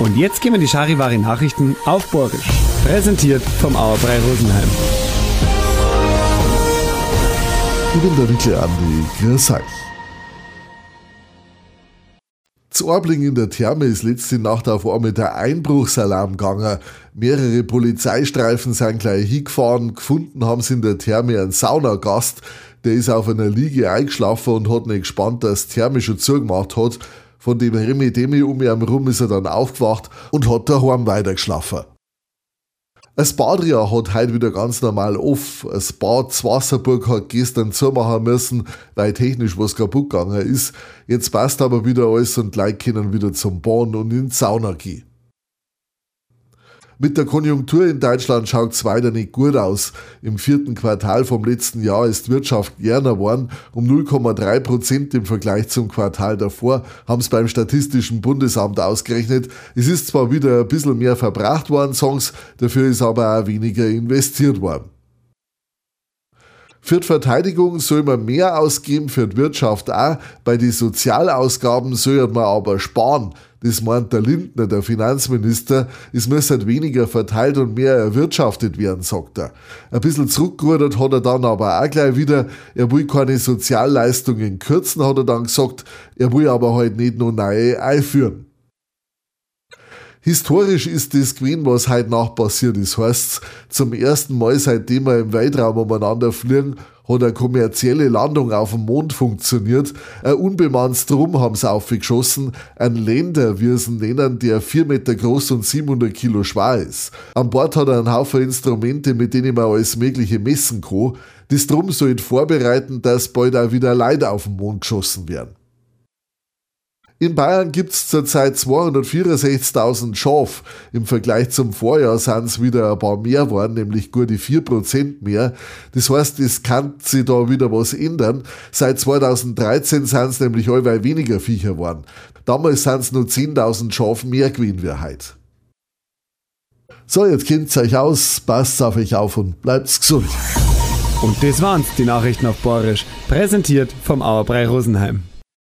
Und jetzt gehen wir die Charivari Nachrichten auf Borgisch. Präsentiert vom Auerbrei Rosenheim. Zu Orbling in der Therme ist letzte Nacht auf einmal der Einbruchsalarm gegangen. Mehrere Polizeistreifen sind gleich hingefahren. Gefunden haben sie in der Therme einen Saunagast. Der ist auf einer Liege eingeschlafen und hat nicht gespannt, dass die Therme schon zugemacht hat. Von dem Remi Demi um ihn herum ist er dann aufgewacht und hat daheim weitergeschlafen. Das Badria hat heute wieder ganz normal auf. Das Bad Zwasserburg hat gestern zumachen müssen, weil technisch was kaputt gegangen ist. Jetzt passt aber wieder alles und Leute können wieder zum Bahn und in die Sauna gehen. Mit der Konjunktur in Deutschland schaut es weiter nicht gut aus. Im vierten Quartal vom letzten Jahr ist Wirtschaft gerne geworden. Um 0,3 Prozent im Vergleich zum Quartal davor haben es beim Statistischen Bundesamt ausgerechnet. Es ist zwar wieder ein bisschen mehr verbracht worden, Songs, dafür ist aber auch weniger investiert worden. Für die Verteidigung soll man mehr ausgeben, für die Wirtschaft auch. Bei den Sozialausgaben soll man aber sparen. Das meint der Lindner, der Finanzminister. Es muss halt weniger verteilt und mehr erwirtschaftet werden, sagt er. Ein bisschen zurückgerudert hat er dann aber auch gleich wieder. Er will keine Sozialleistungen kürzen, hat er dann gesagt. Er will aber halt nicht nur neue einführen. Historisch ist das gewesen, was heute Nacht passiert ist. Heißt, zum ersten Mal, seitdem wir im Weltraum umeinander fliegen, hat eine kommerzielle Landung auf dem Mond funktioniert. Ein unbemanntes Drum haben sie aufgeschossen. Ein Länder, wie es ihn nennen, der 4 Meter groß und 700 Kilo schwer ist. An Bord hat er einen Haufen Instrumente, mit denen man alles Mögliche messen kann. Das Drum soll vorbereiten, dass bald auch wieder Leute auf den Mond geschossen werden. In Bayern gibt es zurzeit 264.000 Schafe. Im Vergleich zum Vorjahr sind es wieder ein paar mehr geworden, nämlich gute 4% mehr. Das heißt, es kann sich da wieder was ändern. Seit 2013 sind es nämlich allweil weniger Viecher geworden. Damals sind es nur 10.000 Schafe mehr gewesen wie heute. So, jetzt kennt euch aus, passt auf euch auf und bleibt gesund. Und das waren's, die Nachrichten auf Borisch. Präsentiert vom Auerbrei Rosenheim.